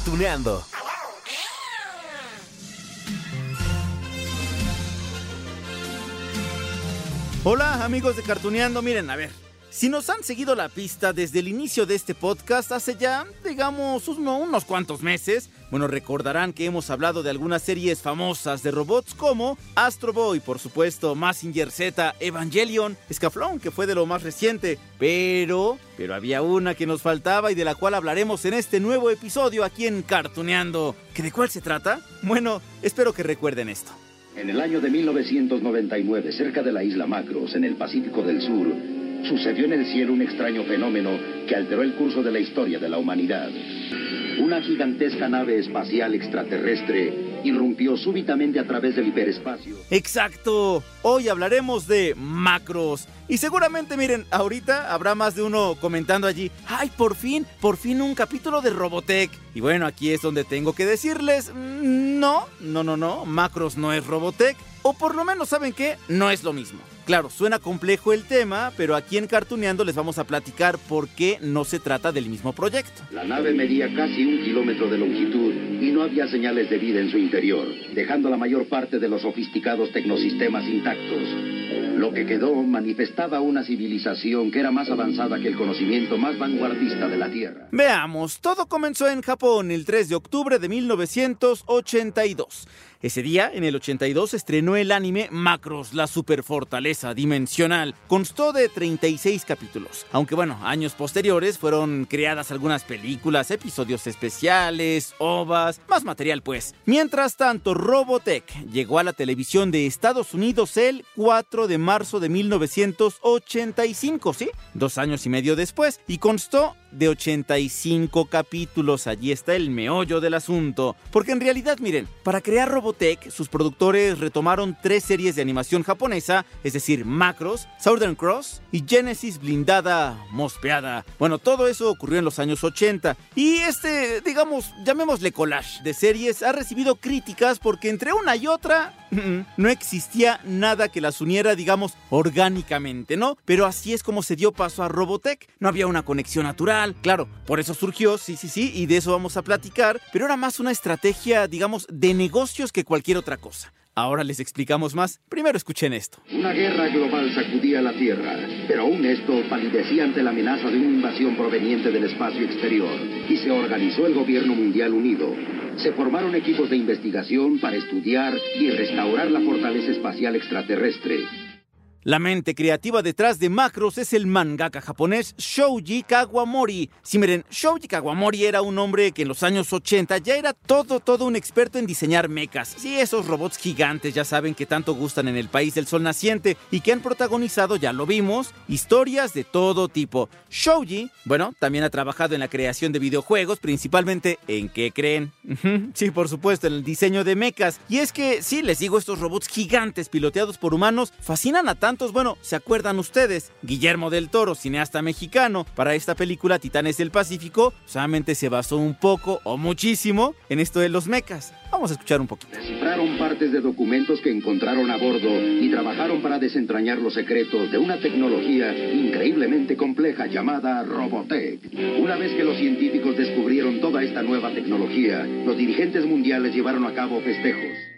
Cartuneando. Hola amigos de Cartuneando, miren, a ver, si nos han seguido la pista desde el inicio de este podcast hace ya, digamos, unos cuantos meses, bueno, recordarán que hemos hablado de algunas series famosas de robots como Astro Boy, por supuesto, Massinger Z, Evangelion, Scaflón, que fue de lo más reciente, pero, pero había una que nos faltaba y de la cual hablaremos en este nuevo episodio aquí en Cartuneando. ¿Que de cuál se trata? Bueno, espero que recuerden esto. En el año de 1999, cerca de la isla Macros, en el Pacífico del Sur, sucedió en el cielo un extraño fenómeno que alteró el curso de la historia de la humanidad. Una gigantesca nave espacial extraterrestre irrumpió súbitamente a través del hiperespacio. Exacto. Hoy hablaremos de macros. Y seguramente, miren, ahorita habrá más de uno comentando allí, ay, por fin, por fin un capítulo de Robotech. Y bueno, aquí es donde tengo que decirles, mm, no, no, no, no, macros no es Robotech. O por lo menos, ¿saben qué? No es lo mismo. Claro, suena complejo el tema, pero aquí en Cartuneando les vamos a platicar por qué no se trata del mismo proyecto. La nave medía casi un kilómetro de longitud y no había señales de vida en su interior, dejando la mayor parte de los sofisticados tecnosistemas intactos. Lo que quedó manifestaba una civilización que era más avanzada que el conocimiento más vanguardista de la Tierra. Veamos, todo comenzó en Japón el 3 de octubre de 1982. Ese día, en el 82, estrenó el anime Macros, la superfortaleza dimensional. Constó de 36 capítulos. Aunque bueno, años posteriores fueron creadas algunas películas, episodios especiales, ovas, más material pues. Mientras tanto, Robotech llegó a la televisión de Estados Unidos el 4 de marzo de 1985, ¿sí? Dos años y medio después, y constó de 85 capítulos. Allí está el meollo del asunto. Porque en realidad, miren, para crear Robotech, sus productores retomaron tres series de animación japonesa, es decir, Macros, Southern Cross y Genesis blindada, mospeada. Bueno, todo eso ocurrió en los años 80. Y este, digamos, llamémosle collage de series, ha recibido críticas porque entre una y otra no existía nada que las uniera, digamos, orgánicamente, ¿no? Pero así es como se dio paso a Robotech. No había una conexión natural, claro, por eso surgió, sí, sí, sí, y de eso vamos a platicar, pero era más una estrategia, digamos, de negocios que cualquier otra cosa. Ahora les explicamos más. Primero escuchen esto. Una guerra global sacudía la Tierra, pero aún esto palidecía ante la amenaza de una invasión proveniente del espacio exterior y se organizó el gobierno mundial unido. Se formaron equipos de investigación para estudiar y restaurar la fortaleza espacial extraterrestre. La mente creativa detrás de Macros es el mangaka japonés Shouji Kawamori. Si miren, Shouji Kawamori era un hombre que en los años 80 ya era todo, todo un experto en diseñar mechas. Sí, esos robots gigantes ya saben que tanto gustan en el país del sol naciente y que han protagonizado, ya lo vimos, historias de todo tipo. Shouji, bueno, también ha trabajado en la creación de videojuegos, principalmente en qué creen. sí, por supuesto, en el diseño de mechas. Y es que, sí, les digo, estos robots gigantes piloteados por humanos fascinan a tantos, bueno, ¿se acuerdan ustedes? Guillermo del Toro, cineasta mexicano, para esta película Titanes del Pacífico, solamente se basó un poco o muchísimo en esto de los mechas. Vamos a escuchar un poquito. Descifraron partes de documentos que encontraron a bordo y trabajaron para desentrañar los secretos de una tecnología increíblemente compleja llamada Robotech. Una vez que los científicos descubrieron toda esta nueva tecnología, los dirigentes mundiales llevaron a cabo festejos.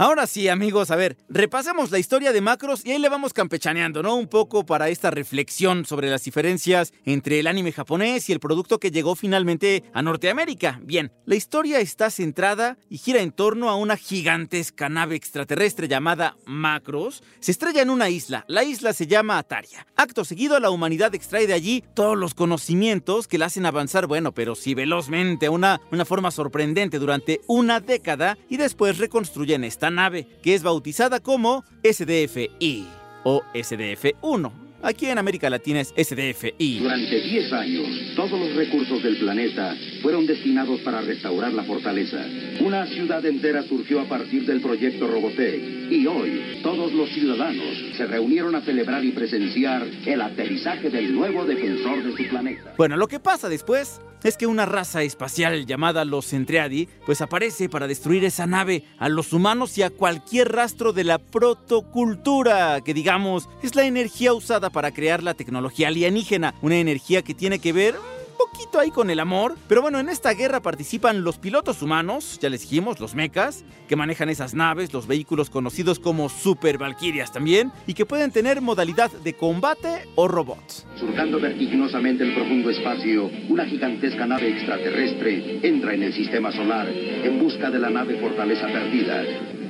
Ahora sí, amigos, a ver, repasemos la historia de Macros y ahí le vamos campechaneando, ¿no? Un poco para esta reflexión sobre las diferencias entre el anime japonés y el producto que llegó finalmente a Norteamérica. Bien, la historia está centrada y gira en torno a una gigantesca nave extraterrestre llamada Macros. Se estrella en una isla, la isla se llama Ataria. Acto seguido, la humanidad extrae de allí todos los conocimientos que la hacen avanzar, bueno, pero sí velozmente, una, una forma sorprendente durante una década y después reconstruyen esta nave, que es bautizada como SDF-I o SDF-1. Aquí en América Latina es SDF-I. Durante 10 años, todos los recursos del planeta fueron destinados para restaurar la fortaleza. Una ciudad entera surgió a partir del proyecto Robotech. Y hoy, todos los ciudadanos se reunieron a celebrar y presenciar el aterrizaje del nuevo defensor de su planeta. Bueno, lo que pasa después es que una raza espacial llamada los Centreadi pues aparece para destruir esa nave, a los humanos y a cualquier rastro de la protocultura, que digamos es la energía usada para crear la tecnología alienígena, una energía que tiene que ver poquito ahí con el amor. Pero bueno, en esta guerra participan los pilotos humanos, ya les dijimos, los mechas, que manejan esas naves, los vehículos conocidos como Super Valkyrias también, y que pueden tener modalidad de combate o robots. Surcando vertiginosamente el profundo espacio, una gigantesca nave extraterrestre entra en el sistema solar en busca de la nave Fortaleza Perdida.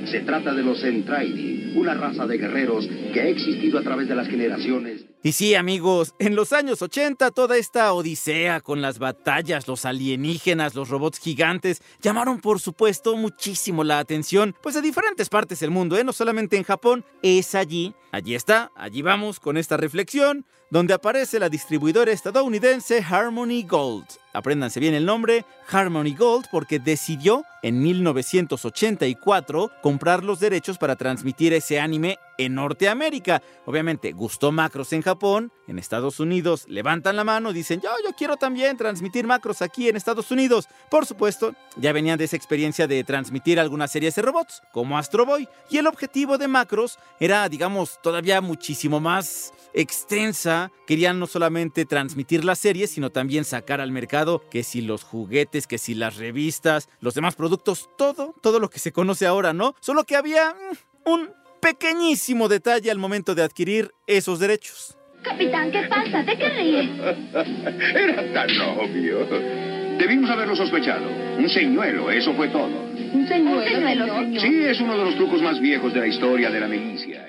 Se trata de los Entraidi, una raza de guerreros que ha existido a través de las generaciones. Y sí, amigos, en los años 80 toda esta odisea con las batallas, los alienígenas, los robots gigantes, llamaron por supuesto muchísimo la atención, pues de diferentes partes del mundo, ¿eh? no solamente en Japón, es allí, allí está, allí vamos con esta reflexión, donde aparece la distribuidora estadounidense Harmony Gold. Apréndanse bien el nombre, Harmony Gold, porque decidió en 1984 comprar los derechos para transmitir ese anime en Norteamérica. Obviamente gustó Macros en Japón, en Estados Unidos levantan la mano y dicen, yo, yo quiero también transmitir Macros aquí en Estados Unidos. Por supuesto, ya venían de esa experiencia de transmitir algunas series de robots, como Astro Boy, y el objetivo de Macros era, digamos, todavía muchísimo más extensa. Querían no solamente transmitir las series, sino también sacar al mercado que si los juguetes, que si las revistas, los demás productos, todo, todo lo que se conoce ahora, ¿no? Solo que había mm, un pequeñísimo detalle al momento de adquirir esos derechos. Capitán, ¿qué pasa? ¿De qué ríe? Era tan obvio. Debimos haberlo sospechado. Un señuelo, eso fue todo. ¿Un señuelo, señor? Sí, es uno de los trucos más viejos de la historia de la milicia.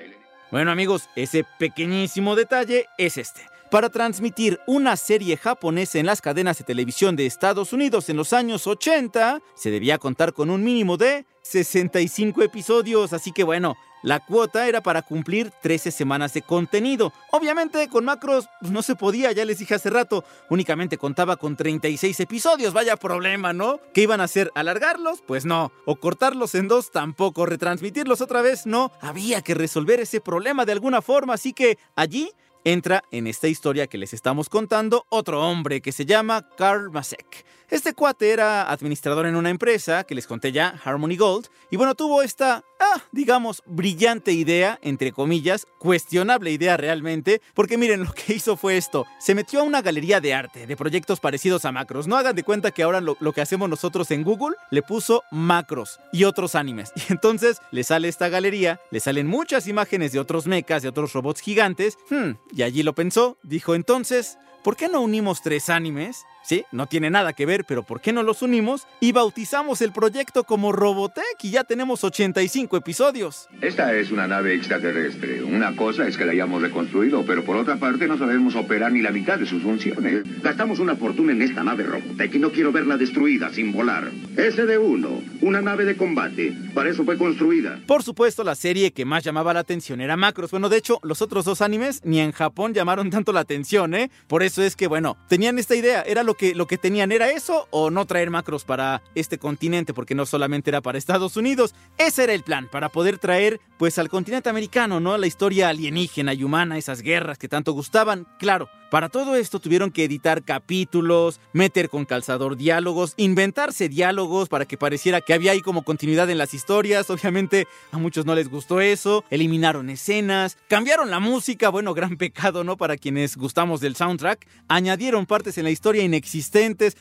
Bueno amigos, ese pequeñísimo detalle es este. Para transmitir una serie japonesa en las cadenas de televisión de Estados Unidos en los años 80, se debía contar con un mínimo de 65 episodios, así que bueno, la cuota era para cumplir 13 semanas de contenido. Obviamente con Macros no se podía, ya les dije hace rato, únicamente contaba con 36 episodios, vaya problema, ¿no? ¿Qué iban a hacer? ¿Alargarlos? Pues no. ¿O cortarlos en dos? Tampoco. ¿Retransmitirlos otra vez? No. Había que resolver ese problema de alguna forma, así que allí entra en esta historia que les estamos contando otro hombre que se llama Carl Masek. Este cuate era administrador en una empresa que les conté ya, Harmony Gold, y bueno, tuvo esta, ah, digamos, brillante idea, entre comillas, cuestionable idea realmente, porque miren, lo que hizo fue esto, se metió a una galería de arte, de proyectos parecidos a macros, no hagan de cuenta que ahora lo, lo que hacemos nosotros en Google, le puso macros y otros animes, y entonces le sale esta galería, le salen muchas imágenes de otros mechas, de otros robots gigantes, hmm, y allí lo pensó, dijo entonces, ¿por qué no unimos tres animes? Sí, no tiene nada que ver, pero ¿por qué no los unimos? Y bautizamos el proyecto como Robotech y ya tenemos 85 episodios. Esta es una nave extraterrestre. Una cosa es que la hayamos reconstruido, pero por otra parte no sabemos operar ni la mitad de sus funciones. Gastamos una fortuna en esta nave Robotech y no quiero verla destruida sin volar. SD-1, una nave de combate. Para eso fue construida. Por supuesto, la serie que más llamaba la atención era Macros. Bueno, de hecho, los otros dos animes ni en Japón llamaron tanto la atención, ¿eh? Por eso es que, bueno, tenían esta idea. Era lo que, lo que tenían, ¿era eso o no traer Macros para este continente? Porque no solamente era para Estados Unidos. Ese era el plan, para poder traer, pues, al continente americano, ¿no? La historia alienígena y humana, esas guerras que tanto gustaban. Claro, para todo esto tuvieron que editar capítulos, meter con calzador diálogos, inventarse diálogos para que pareciera que había ahí como continuidad en las historias. Obviamente a muchos no les gustó eso. Eliminaron escenas, cambiaron la música, bueno, gran pecado, ¿no? Para quienes gustamos del soundtrack. Añadieron partes en la historia inexistentes.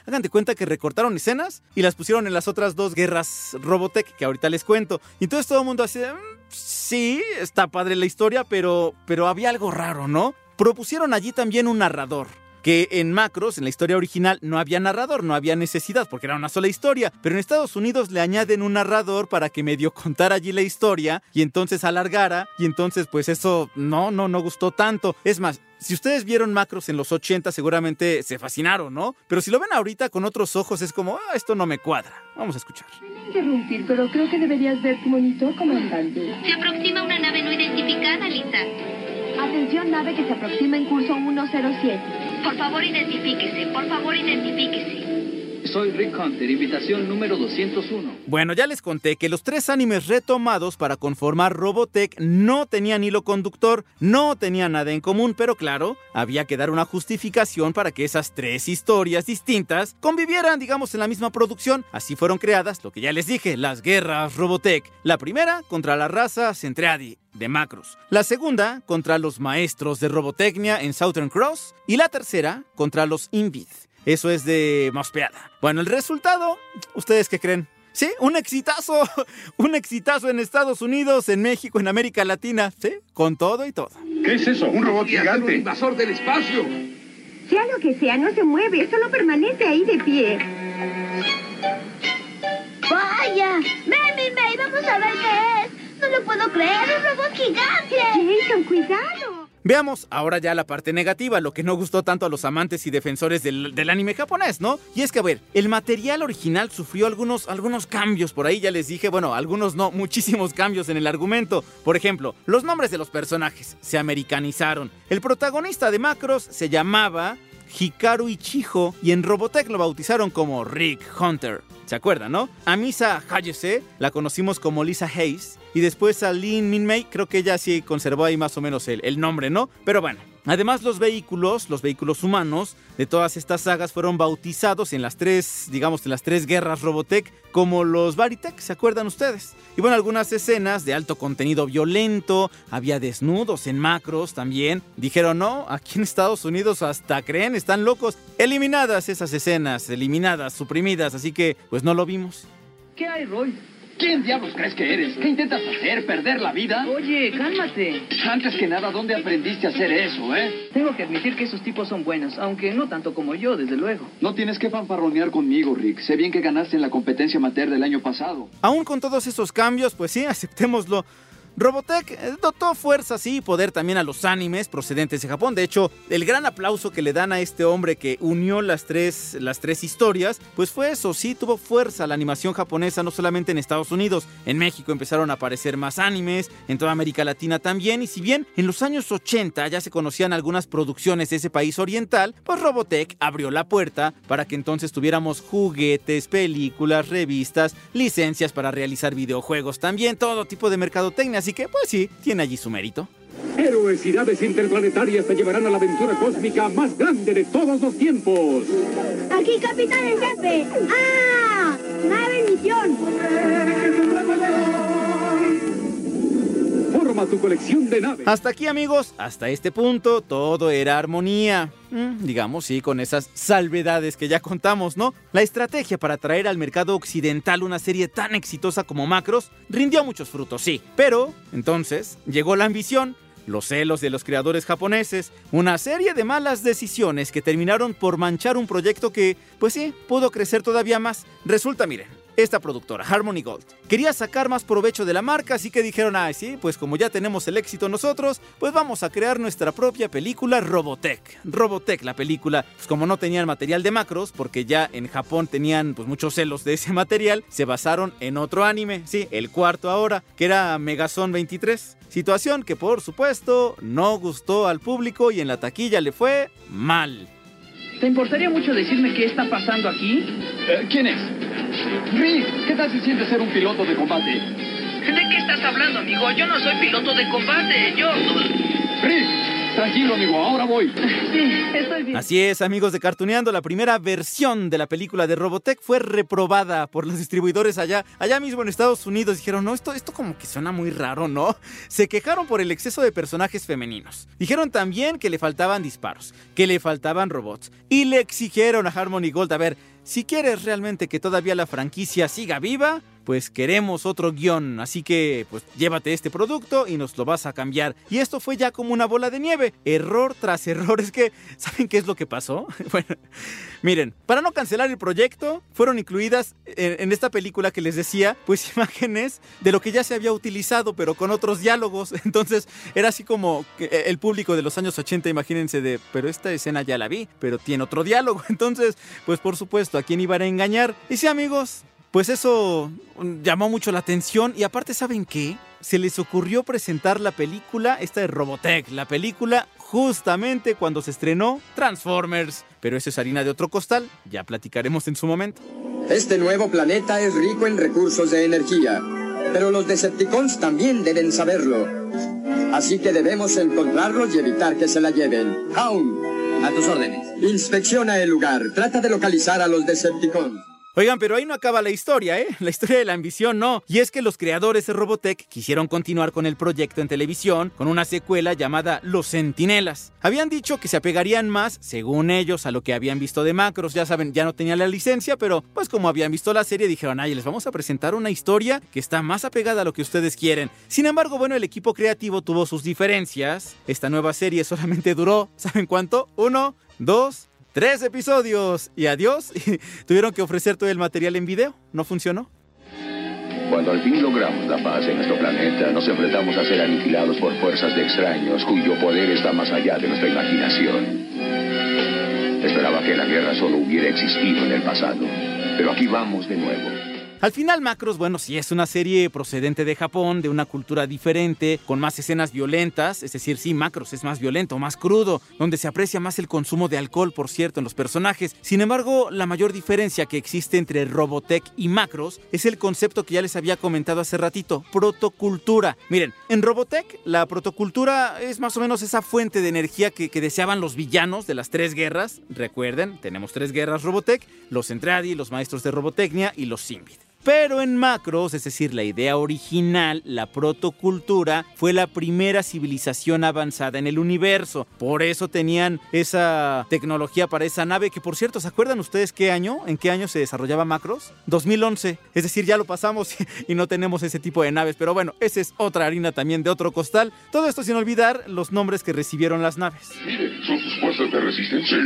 Hagan de cuenta que recortaron escenas y las pusieron en las otras dos guerras Robotech que ahorita les cuento. Y entonces todo el mundo así de... "Mm, Sí, está padre la historia, pero, pero había algo raro, ¿no? propusieron allí también un narrador. Que en Macros, en la historia original, no había narrador, no había necesidad, porque era una sola historia. Pero en Estados Unidos le añaden un narrador para que medio contara allí la historia y entonces alargara. Y entonces, pues eso no, no, no gustó tanto. Es más, si ustedes vieron Macros en los 80, seguramente se fascinaron, ¿no? Pero si lo ven ahorita con otros ojos, es como, ah, esto no me cuadra. Vamos a escuchar. interrumpir, pero creo que deberías ver tu monitor, comandante. Se aproxima una nave no identificada, Lisa. Atención, nave que se aproxima en curso 107. Por favor, identifíquese. Por favor, identifíquese. Soy Rick Hunter, invitación número 201. Bueno, ya les conté que los tres animes retomados para conformar Robotech no tenían hilo conductor, no tenían nada en común, pero claro, había que dar una justificación para que esas tres historias distintas convivieran, digamos, en la misma producción. Así fueron creadas, lo que ya les dije, las guerras Robotech. La primera contra la raza Centreadi de Macros. La segunda contra los maestros de Robotecnia en Southern Cross. Y la tercera contra los Invid. Eso es de mospeada. Bueno, el resultado, ¿ustedes qué creen? Sí, un exitazo, un exitazo en Estados Unidos, en México, en América Latina, sí, con todo y todo. ¿Qué es eso? ¿Un robot gigante? un invasor del espacio. Sea lo que sea, no se mueve, solo permanece ahí de pie. ¡Vaya! ¡Mami, May! ¡Vamos a ver qué es! ¡No lo puedo creer! ¡Un robot gigante! Jason, cuidado. Veamos ahora ya la parte negativa, lo que no gustó tanto a los amantes y defensores del, anime japonés, ¿no? Y es que, a ver, el material original sufrió algunos, algunos cambios, por ahí ya les dije, bueno, algunos no, muchísimos cambios en el argumento. Por ejemplo, los nombres de los personajes se americanizaron. El protagonista de Macros se llamaba Hikaru Ichijo y en Robotech lo bautizaron como Rick Hunter. ¿Se acuerdan, no? A Misa Hayase la conocimos como Lisa Hayes y después a Lin Minmei, creo que ella sí conservó ahí más o menos el, el nombre, ¿no? Pero bueno, Además, los vehículos, los vehículos humanos de todas estas sagas fueron bautizados en las tres, digamos, en las tres guerras Robotech como los Baritech, ¿se acuerdan ustedes? Y bueno, algunas escenas de alto contenido violento, había desnudos en macros también. Dijeron, no, aquí en Estados Unidos hasta creen, están locos. Eliminadas esas escenas, eliminadas, suprimidas, así que pues no lo vimos. ¿Qué hay, Roy? ¿Quién diablos crees que eres? ¿Qué intentas hacer? ¿Perder la vida? Oye, cálmate. Antes que nada, ¿dónde aprendiste a hacer eso, eh? Tengo que admitir que esos tipos son buenos, aunque no tanto como yo, desde luego. No tienes que fanfarronear conmigo, Rick. Sé bien que ganaste en la competencia amateur del año pasado. Aún con todos esos cambios, pues sí, aceptémoslo. Robotech eh, dotó fuerza sí y poder también a los animes procedentes de Japón. De hecho, el gran aplauso que le dan a este hombre que unió las tres, las tres historias, pues fue eso, sí tuvo fuerza la animación japonesa, no solamente en Estados Unidos, en México empezaron a aparecer más animes, en toda América Latina también, y si bien en los años 80 ya se conocían algunas producciones de ese país oriental, pues Robotech abrió la puerta para que entonces tuviéramos juguetes, películas, revistas, licencias para realizar videojuegos también, todo tipo de mercadotecnia, así que pues sí, tiene allí su mérito. Héroes y naves interplanetarias te llevarán a la aventura cósmica más grande de todos los tiempos. Aquí, capitán en jefe. ¡Ah! ¡Nave en misión! Forma tu colección de naves. Hasta aquí amigos, hasta este punto todo era armonía. Mm, digamos, sí, con esas salvedades que ya contamos, ¿no? La estrategia para traer al mercado occidental una serie tan exitosa como Macros rindió muchos frutos, sí. Pero, entonces, llegó la ambición, los celos de los creadores japoneses, una serie de malas decisiones que terminaron por manchar un proyecto que, pues sí, pudo crecer todavía más. Resulta, miren, esta productora, Harmony Gold, quería sacar más provecho de la marca, así que dijeron, ay, sí, pues como ya tenemos el éxito nosotros, pues vamos a crear nuestra propia película Robotech. Robotech, la película, pues como no tenían material de macros, porque ya en Japón tenían pues muchos celos de ese material, se basaron en otro anime, sí, el cuarto ahora, que era Megazone 23. Situación que por supuesto no gustó al público y en la taquilla le fue mal. ¿Te importaría mucho decirme qué está pasando aquí? Eh, ¿Quién es? Rick, ¿qué tal se siente ser un piloto de combate? ¿De qué estás hablando, amigo? Yo no soy piloto de combate. Yo... Rick, tranquilo, amigo, ahora voy. Sí, estoy bien. Así es, amigos de Cartuneando, la primera versión de la película de Robotech fue reprobada por los distribuidores allá, allá mismo en Estados Unidos. Dijeron, no, esto, esto como que suena muy raro, ¿no? Se quejaron por el exceso de personajes femeninos. Dijeron también que le faltaban disparos, que le faltaban robots. Y le exigieron a Harmony Gold, a ver, si quieres realmente que todavía la franquicia siga viva, pues queremos otro guion, así que pues llévate este producto y nos lo vas a cambiar. Y esto fue ya como una bola de nieve, error tras error. Es que, ¿saben qué es lo que pasó? bueno, miren, para no cancelar el proyecto, fueron incluidas en, en esta película que les decía, pues imágenes de lo que ya se había utilizado, pero con otros diálogos. Entonces era así como que el público de los años 80, imagínense de, pero esta escena ya la vi, pero tiene otro diálogo. Entonces, pues por supuesto, ¿a quién iban a engañar? Y sí, amigos, pues eso llamó mucho la atención y aparte, ¿saben qué? Se les ocurrió presentar la película, esta de Robotech, la película justamente cuando se estrenó Transformers. Pero eso es harina de otro costal, ya platicaremos en su momento. Este nuevo planeta es rico en recursos de energía, pero los Decepticons también deben saberlo. Así que debemos encontrarlos y evitar que se la lleven. Hound, A tus órdenes. inspecciona el lugar. Trata de localizar a los Decepticons. Oigan, pero ahí no acaba la historia, ¿eh? La historia de la ambición no. Y es que los creadores de Robotech quisieron continuar con el proyecto en televisión con una secuela llamada Los Centinelas. Habían dicho que se apegarían más, según ellos, a lo que habían visto de Macros. Ya saben, ya no tenían la licencia, pero pues como habían visto la serie, dijeron, ay, les vamos a presentar una historia que está más apegada a lo que ustedes quieren. Sin embargo, bueno, el equipo creativo tuvo sus diferencias. Esta nueva serie solamente duró, ¿saben cuánto? Uno, dos, Tres episodios y adiós. Tuvieron que ofrecer todo el material en video. ¿No funcionó? Cuando al fin logramos la paz en nuestro planeta, nos enfrentamos a ser aniquilados por fuerzas de extraños cuyo poder está más allá de nuestra imaginación. Esperaba que la guerra solo hubiera existido en el pasado, pero aquí vamos de nuevo. Al final, Macros, bueno, sí es una serie procedente de Japón, de una cultura diferente, con más escenas violentas, es decir, sí, Macros es más violento, más crudo, donde se aprecia más el consumo de alcohol, por cierto, en los personajes. Sin embargo, la mayor diferencia que existe entre Robotech y Macros es el concepto que ya les había comentado hace ratito, protocultura. Miren, en Robotech, la protocultura es más o menos esa fuente de energía que, deseaban los villanos de las tres guerras. Recuerden, tenemos tres guerras Robotech, los Entradi, los maestros de Robotecnia y los Simbid. Pero en Macros, es decir, la idea original, la protocultura, fue la primera civilización avanzada en el universo. Por eso tenían esa tecnología para esa nave, que por cierto, ¿se acuerdan ustedes qué año? ¿En qué año se desarrollaba Macros? 2011. Es decir, ya lo pasamos y no tenemos ese tipo de naves. Pero bueno, esa es otra harina también de otro costal. Todo esto sin olvidar los nombres que recibieron las naves. Mire, son sus fuerzas de resistencia.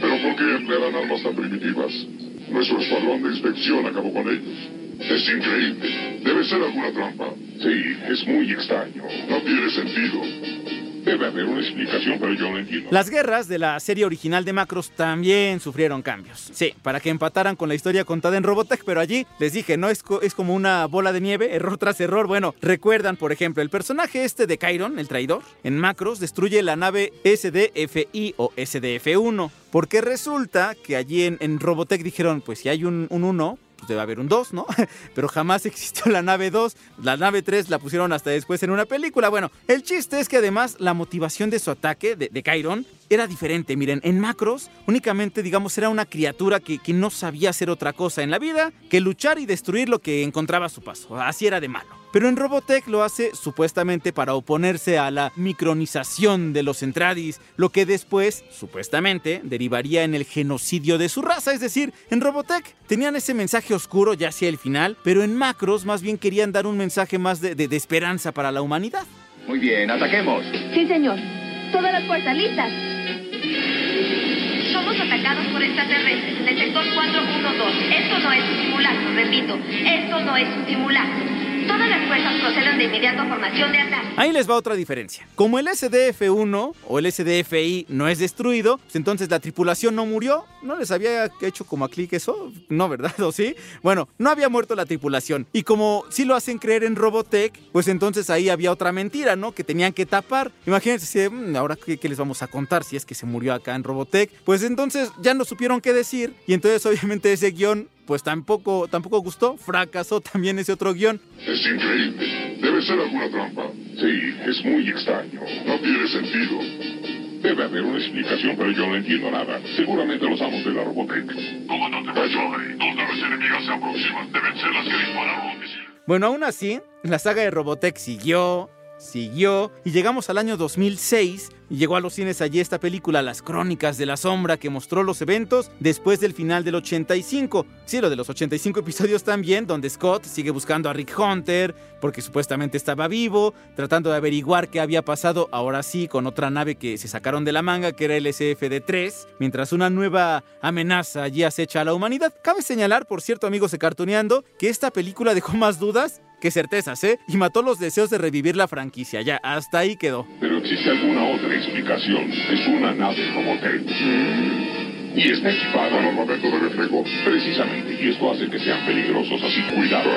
Pero ¿por qué emplearán armas tan primitivas? Nuestro escuadrón de inspección acabó con ellos. Es increíble. Debe ser alguna trampa. Sí, es muy extraño. No tiene sentido. Debe haber una explicación, pero yo no entiendo. Las guerras de la serie original de Macros también sufrieron cambios. Sí, para que empataran con la historia contada en Robotech, pero allí les dije, no es, es como una bola de nieve, error tras error. Bueno, recuerdan, por ejemplo, el personaje este de Chiron, el traidor, en Macros destruye la nave SDFI o SDF-1. Porque resulta que allí en, en Robotech dijeron, pues si hay un 1, pues debe haber un 2, ¿no? Pero jamás existió la nave 2. La nave 3 la pusieron hasta después en una película. Bueno, el chiste es que además la motivación de su ataque, de, de Chiron, era diferente. Miren, en Macros únicamente, digamos, era una criatura que, que no sabía hacer otra cosa en la vida que luchar y destruir lo que encontraba a su paso. Así era de malo. Pero en Robotech lo hace supuestamente para oponerse a la micronización de los Entradis, lo que después, supuestamente, derivaría en el genocidio de su raza. Es decir, en Robotech tenían ese mensaje oscuro ya hacia el final, pero en Macros más bien querían dar un mensaje más de, de, de esperanza para la humanidad. Muy bien, ataquemos. Sí, señor. Todas las fuerzas listas. Somos atacados por extraterrestres en el sector 412. Esto no es un simulacro, repito. Esto no es un simulacro. Todas las fuerzas proceden de inmediato a formación de ataque. Ahí les va otra diferencia. Como el SDF-1 o el SDFI no es destruido, pues entonces la tripulación no murió. ¿No les había hecho como a clic eso? No, ¿verdad? ¿O sí? Bueno, no había muerto la tripulación. Y como sí lo hacen creer en Robotech, pues entonces ahí había otra mentira, ¿no? Que tenían que tapar. Imagínense, mm, ahora ¿qué, ¿qué, les vamos a contar si es que se murió acá en Robotech. Pues entonces ya no supieron qué decir. Y entonces obviamente ese guion pues tampoco, tampoco gustó, fracasó también ese otro guion. Es increíble. Debe ser alguna trampa. Sí, es muy extraño. No tiene sentido. Debe haber una explicación, pero yo no entiendo nada. Seguramente los amos de la Robotech. ¿Cómo no te Dos naves enemigas se aproximan. Deben ser las que dispararon. Bueno, aún así, la saga de Robotech siguió, siguió y llegamos al año 2006 y llegó a los cines allí esta película Las Crónicas de la Sombra que mostró los eventos después del final del 85. Sí, lo de los 85 episodios también, donde Scott sigue buscando a Rick Hunter porque supuestamente estaba vivo, tratando de averiguar qué había pasado ahora sí con otra nave que se sacaron de la manga que era el SFD-3, mientras una nueva amenaza allí acecha a la humanidad. Cabe señalar, por cierto amigos de Cartoneando, que esta película dejó más dudas que certezas, ¿eh? Y mató los deseos de revivir la franquicia. Ya, hasta ahí quedó. Pero existe alguna otra explicación. Es una nave Robotech. Y está equipada con armamento de reflejo. Precisamente. Y esto hace que sean peligrosos. Así, cuidado.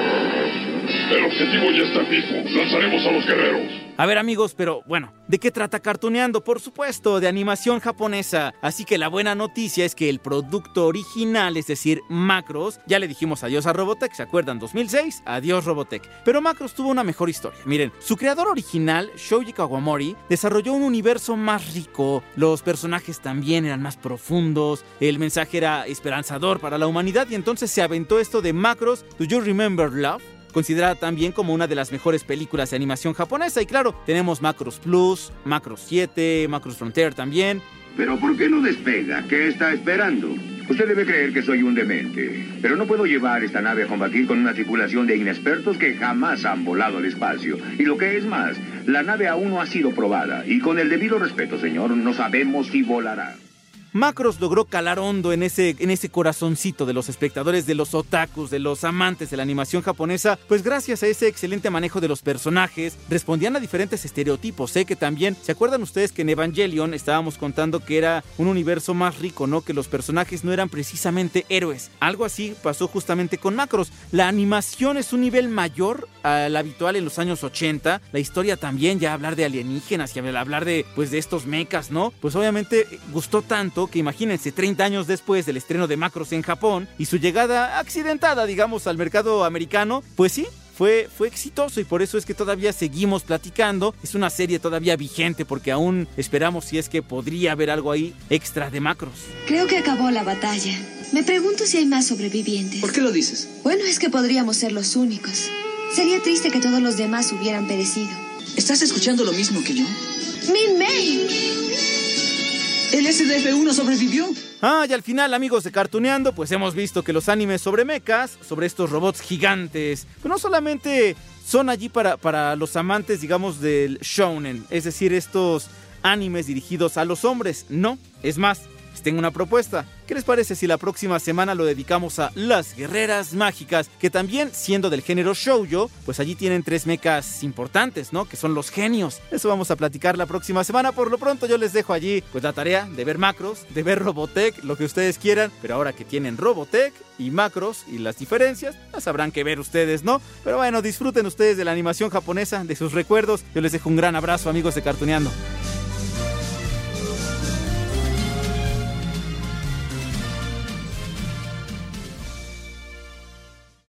El objetivo ya está fijo. Lanzaremos a los guerreros. A ver amigos, pero bueno, ¿de qué trata Cartuneando? Por supuesto, de animación japonesa. Así que la buena noticia es que el producto original, es decir, Macros, ya le dijimos adiós a Robotech, ¿se acuerdan? 2006, adiós Robotech. Pero Macros tuvo una mejor historia. Miren, su creador original, Shoji Kawamori, desarrolló un universo más rico, los personajes también eran más profundos, el mensaje era esperanzador para la humanidad y entonces se aventó esto de Macros, Do You Remember Love? Considerada también como una de las mejores películas de animación japonesa. Y claro, tenemos Macros Plus, Macros 7, Macros Frontier también. Pero ¿por qué no despega? ¿Qué está esperando? Usted debe creer que soy un demente, pero no puedo llevar esta nave a combatir con una tripulación de inexpertos que jamás han volado al espacio. Y lo que es más, la nave aún no ha sido probada, y con el debido respeto, señor, no sabemos si volará. Macros logró calar hondo en ese, en ese corazoncito de los espectadores, de los otakus, de los amantes de la animación japonesa, pues gracias a ese excelente manejo de los personajes, respondían a diferentes estereotipos. Sé que también, ¿se acuerdan ustedes que en Evangelion estábamos contando que era un universo más rico, ¿no? Que los personajes no eran precisamente héroes. Algo así pasó justamente con Macros. La animación es un nivel mayor al habitual en los años 80. La historia también, ya hablar de alienígenas y hablar de, pues, de estos mechas, ¿no? Pues obviamente gustó tanto que imagínense 30 años después del estreno de Macros en Japón y su llegada accidentada, digamos, al mercado americano, pues sí, fue, fue, exitoso y por eso es que todavía seguimos platicando. Es una serie todavía vigente porque aún esperamos si es que podría haber algo ahí extra de macros. Creo que acabó la batalla. Me pregunto si hay más sobrevivientes. ¿Por qué lo dices? Bueno, es que podríamos ser los únicos. Sería triste que todos los demás hubieran perecido. ¿Estás escuchando lo mismo que yo? ¡Min May! El SDF-1 sobrevivió. Ah, y al final, amigos de Cartuneando, pues hemos visto que los animes sobre mechas, sobre estos robots gigantes, pues no solamente son allí para, para los amantes, digamos, del shounen, es decir, estos animes dirigidos a los hombres, no, es más, tengo una propuesta. ¿Qué les parece si la próxima semana lo dedicamos a las guerreras mágicas? Que también, siendo del género shoujo, pues allí tienen tres mechas importantes, ¿no? Que son los genios. Eso vamos a platicar la próxima semana. Por lo pronto yo les dejo allí pues la tarea de ver macros, de ver Robotech, lo que ustedes quieran. Pero ahora que tienen Robotech y macros y las diferencias, ya sabrán qué ver ustedes, ¿no? Pero bueno, disfruten ustedes de la animación japonesa, de sus recuerdos. Yo les dejo un gran abrazo, amigos de Cartuneando.